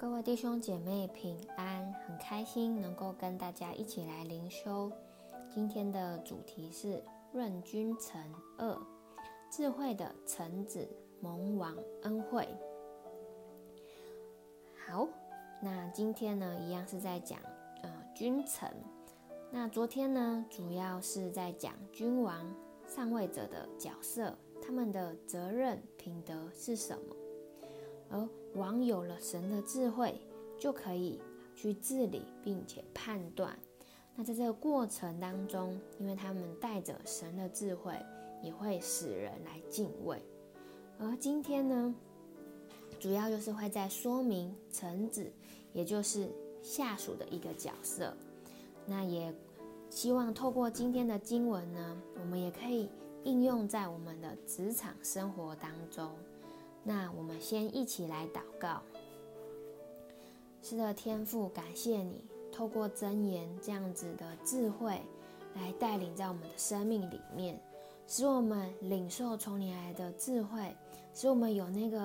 各位弟兄姐妹平安，很开心能够跟大家一起来灵修。今天的主题是论君臣二，智慧的臣子蒙王恩惠。好，那今天呢，一样是在讲呃君臣。那昨天呢，主要是在讲君王上位者的角色，他们的责任品德是什么。而王有了神的智慧，就可以去治理并且判断。那在这个过程当中，因为他们带着神的智慧，也会使人来敬畏。而今天呢，主要就是会在说明臣子，也就是下属的一个角色。那也希望透过今天的经文呢，我们也可以应用在我们的职场生活当中。那我们先一起来祷告。是的，天父，感谢你透过箴言这样子的智慧来带领在我们的生命里面，使我们领受从你来的智慧，使我们有那个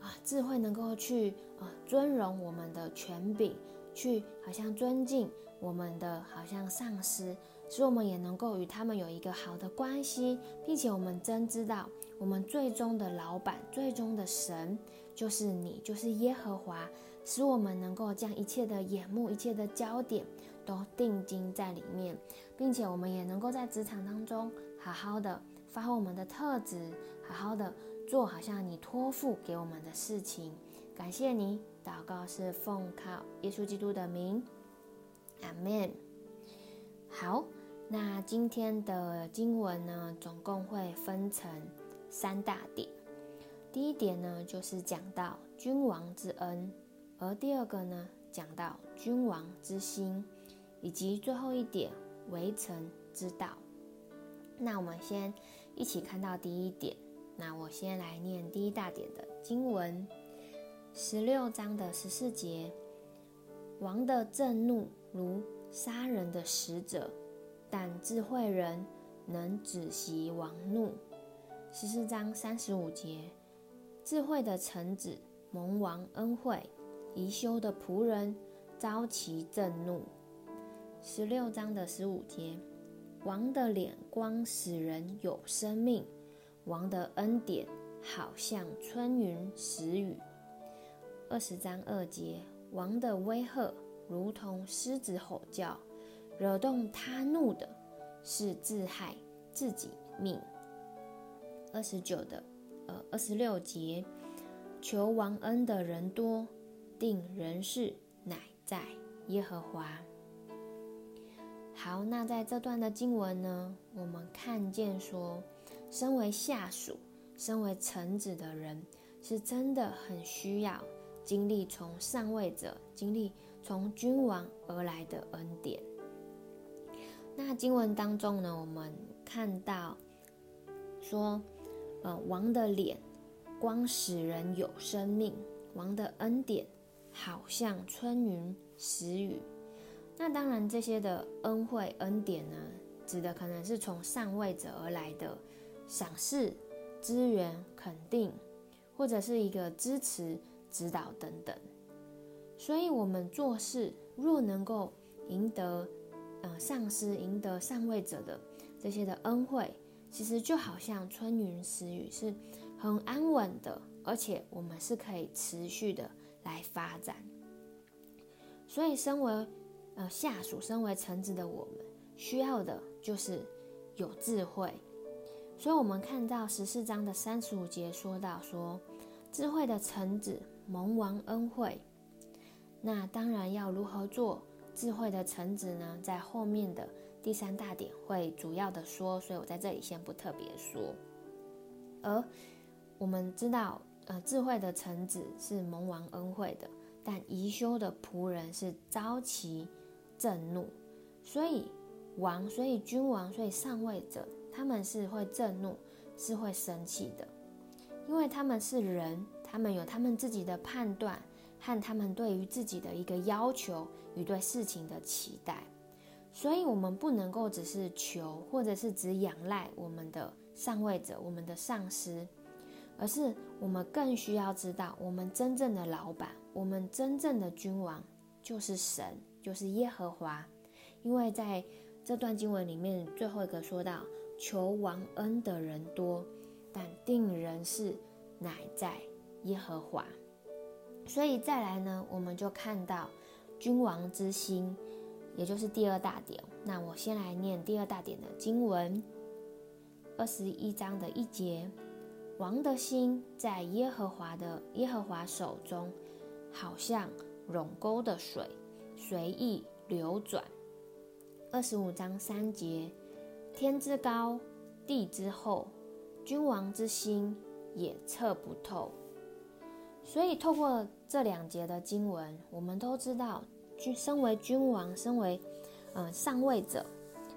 啊智慧能够去啊尊荣我们的权柄，去好像尊敬我们的好像上司。使我们也能够与他们有一个好的关系，并且我们真知道，我们最终的老板、最终的神就是你，就是耶和华。使我们能够将一切的眼目、一切的焦点都定睛在里面，并且我们也能够在职场当中好好的发挥我们的特质，好好的做好像你托付给我们的事情。感谢你，祷告是奉靠耶稣基督的名，阿门。好。那今天的经文呢，总共会分成三大点。第一点呢，就是讲到君王之恩；而第二个呢，讲到君王之心，以及最后一点为臣之道。那我们先一起看到第一点。那我先来念第一大点的经文，十六章的十四节：王的震怒如杀人的使者。但智慧人能止息王怒。十四章三十五节，智慧的臣子蒙王恩惠，贻羞的仆人遭其震怒。十六章的十五节，王的脸光使人有生命，王的恩典好像春云时雨。二十章二节，王的威吓如同狮子吼叫。惹动他怒的，是自害自己命。二十九的，呃，二十六节，求王恩的人多，定人事乃在耶和华。好，那在这段的经文呢，我们看见说，身为下属、身为臣子的人，是真的很需要经历从上位者、经历从君王而来的恩典。那经文当中呢，我们看到说，呃，王的脸光使人有生命，王的恩典好像春云时雨。那当然，这些的恩惠恩典呢，指的可能是从上位者而来的赏识、资源、肯定，或者是一个支持、指导等等。所以，我们做事若能够赢得。呃，上司赢得上位者的这些的恩惠，其实就好像春云时雨，是很安稳的，而且我们是可以持续的来发展。所以，身为呃下属、身为臣子的我们，需要的就是有智慧。所以，我们看到十四章的三十五节说到说，智慧的臣子蒙王恩惠。那当然要如何做？智慧的臣子呢，在后面的第三大点会主要的说，所以我在这里先不特别说。而我们知道，呃，智慧的臣子是蒙王恩惠的，但贻羞的仆人是遭其震怒。所以王，所以君王，所以上位者，他们是会震怒，是会生气的，因为他们是人，他们有他们自己的判断。和他们对于自己的一个要求与对事情的期待，所以我们不能够只是求，或者是只仰赖我们的上位者、我们的上司，而是我们更需要知道，我们真正的老板，我们真正的君王就是神，就是耶和华。因为在这段经文里面，最后一个说到，求王恩的人多，但定人事乃在耶和华。所以再来呢，我们就看到君王之心，也就是第二大点。那我先来念第二大点的经文，二十一章的一节。王的心在耶和华的耶和华手中，好像涌沟的水，随意流转。二十五章三节，天之高，地之厚，君王之心也测不透。所以透过这两节的经文，我们都知道，君身为君王，身为嗯上位者，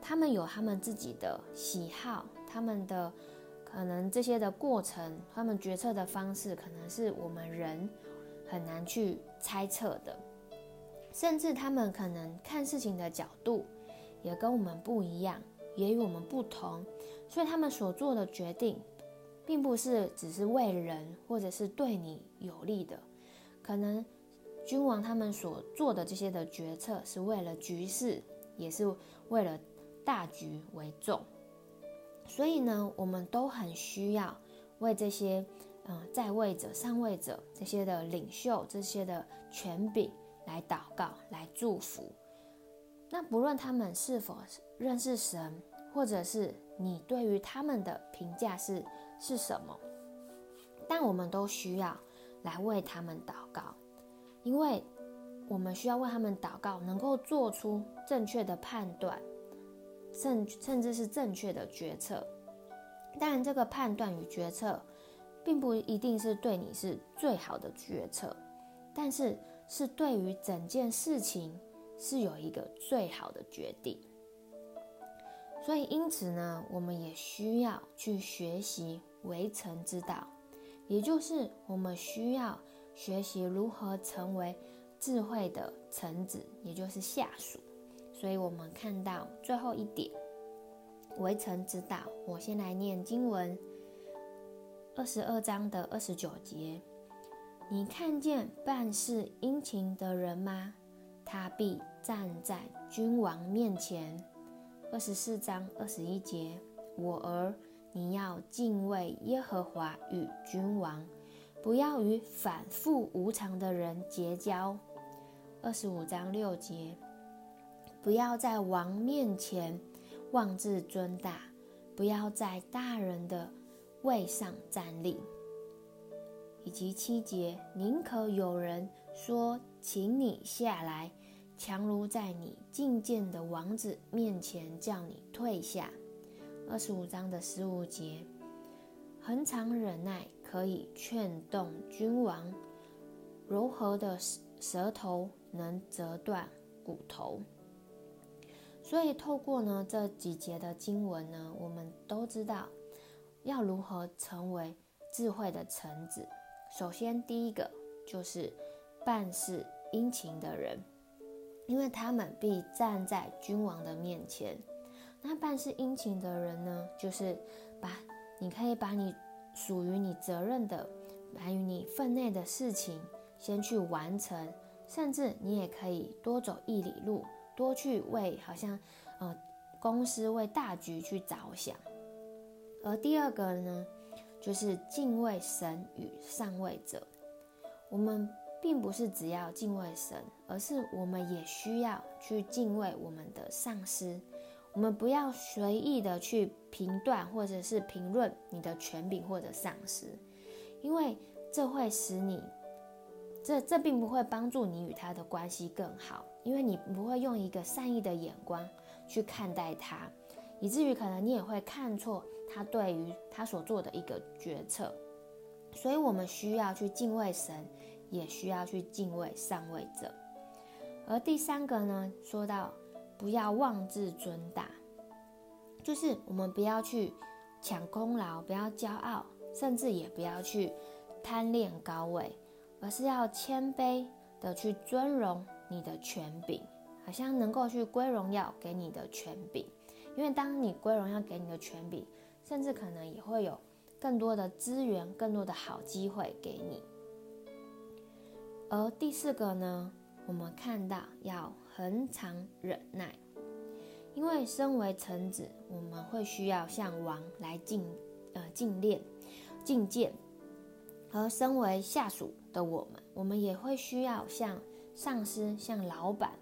他们有他们自己的喜好，他们的。可能这些的过程，他们决策的方式，可能是我们人很难去猜测的，甚至他们可能看事情的角度也跟我们不一样，也与我们不同，所以他们所做的决定，并不是只是为人或者是对你有利的，可能君王他们所做的这些的决策，是为了局势，也是为了大局为重。所以呢，我们都很需要为这些，嗯、在位者、上位者这些的领袖、这些的权柄来祷告、来祝福。那不论他们是否认识神，或者是你对于他们的评价是是什么，但我们都需要来为他们祷告，因为我们需要为他们祷告，能够做出正确的判断。甚甚至是正确的决策，当然，这个判断与决策，并不一定是对你是最好的决策，但是是对于整件事情是有一个最好的决定。所以，因此呢，我们也需要去学习为臣之道，也就是我们需要学习如何成为智慧的臣子，也就是下属。所以，我们看到最后一点，为臣之道。我先来念经文，二十二章的二十九节：你看见办事殷勤的人吗？他必站在君王面前。二十四章二十一节：我儿，你要敬畏耶和华与君王，不要与反复无常的人结交。二十五章六节。不要在王面前妄自尊大，不要在大人的位上站立。以及七节，宁可有人说，请你下来，强如在你觐见的王子面前叫你退下。二十五章的十五节，恒常忍耐可以劝动君王，柔和的舌舌头能折断骨头。所以，透过呢这几节的经文呢，我们都知道要如何成为智慧的臣子。首先，第一个就是办事殷勤的人，因为他们必站在君王的面前。那办事殷勤的人呢，就是把你可以把你属于你责任的、关于你分内的事情先去完成，甚至你也可以多走一里路。多去为好像，呃，公司为大局去着想。而第二个呢，就是敬畏神与上位者。我们并不是只要敬畏神，而是我们也需要去敬畏我们的上司。我们不要随意的去评断或者是评论你的权柄或者上司，因为这会使你，这这并不会帮助你与他的关系更好。因为你不会用一个善意的眼光去看待他，以至于可能你也会看错他对于他所做的一个决策。所以，我们需要去敬畏神，也需要去敬畏上位者。而第三个呢，说到不要妄自尊大，就是我们不要去抢功劳，不要骄傲，甚至也不要去贪恋高位，而是要谦卑的去尊荣。你的权柄好像能够去归荣耀给你的权柄，因为当你归荣耀给你的权柄，甚至可能也会有更多的资源、更多的好机会给你。而第四个呢，我们看到要恒常忍耐，因为身为臣子，我们会需要向王来进呃进谏、进谏；而身为下属的我们，我们也会需要向上司、向老板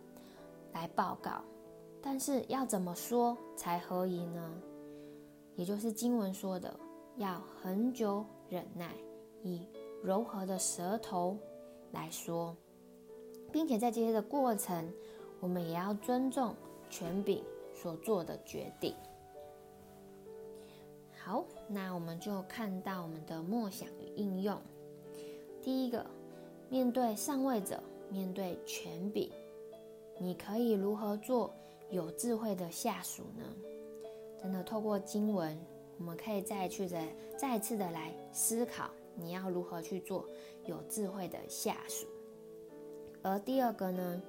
来报告。但是要怎么说才合宜呢？也就是经文说的，要恒久忍耐，以柔和的舌头来说，并且在这些的过程，我们也要尊重权柄所做的决定。好，那我们就看到我们的默想与应用。第一个，面对上位者，面对权柄，你可以如何做有智慧的下属呢？真的透过经文，我们可以再去的再次的来思考，你要如何去做有智慧的下属。而第二个呢，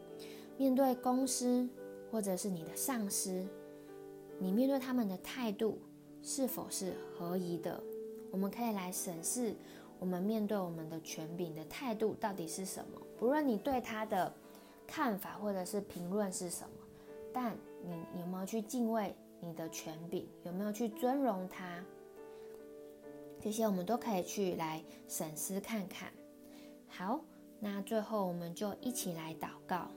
面对公司或者是你的上司，你面对他们的态度是否是合宜的？我们可以来审视我们面对我们的权柄的态度到底是什么。不论你对他的看法或者是评论是什么，但你有没有去敬畏？你的权柄有没有去尊荣他？这些我们都可以去来审视看看。好，那最后我们就一起来祷告。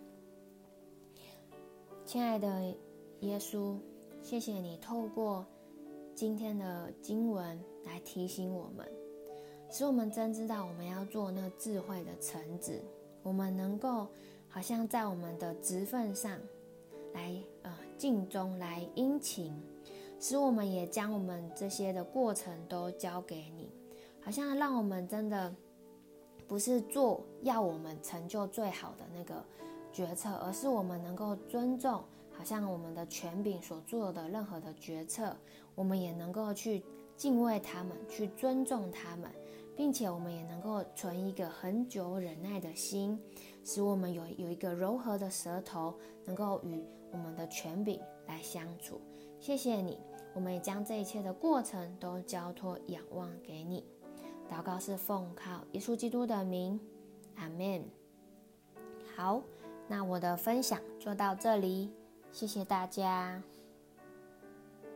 亲爱的耶稣，谢谢你透过今天的经文来提醒我们，使我们真知道我们要做那智慧的臣子，我们能够好像在我们的职份上来呃。尽忠来殷勤，使我们也将我们这些的过程都交给你，好像让我们真的不是做要我们成就最好的那个决策，而是我们能够尊重，好像我们的权柄所做的任何的决策，我们也能够去敬畏他们，去尊重他们，并且我们也能够存一个恒久忍耐的心，使我们有有一个柔和的舌头，能够与。我们的权柄来相处，谢谢你。我们也将这一切的过程都交托仰望给你。祷告是奉靠耶稣基督的名，阿门。好，那我的分享就到这里，谢谢大家。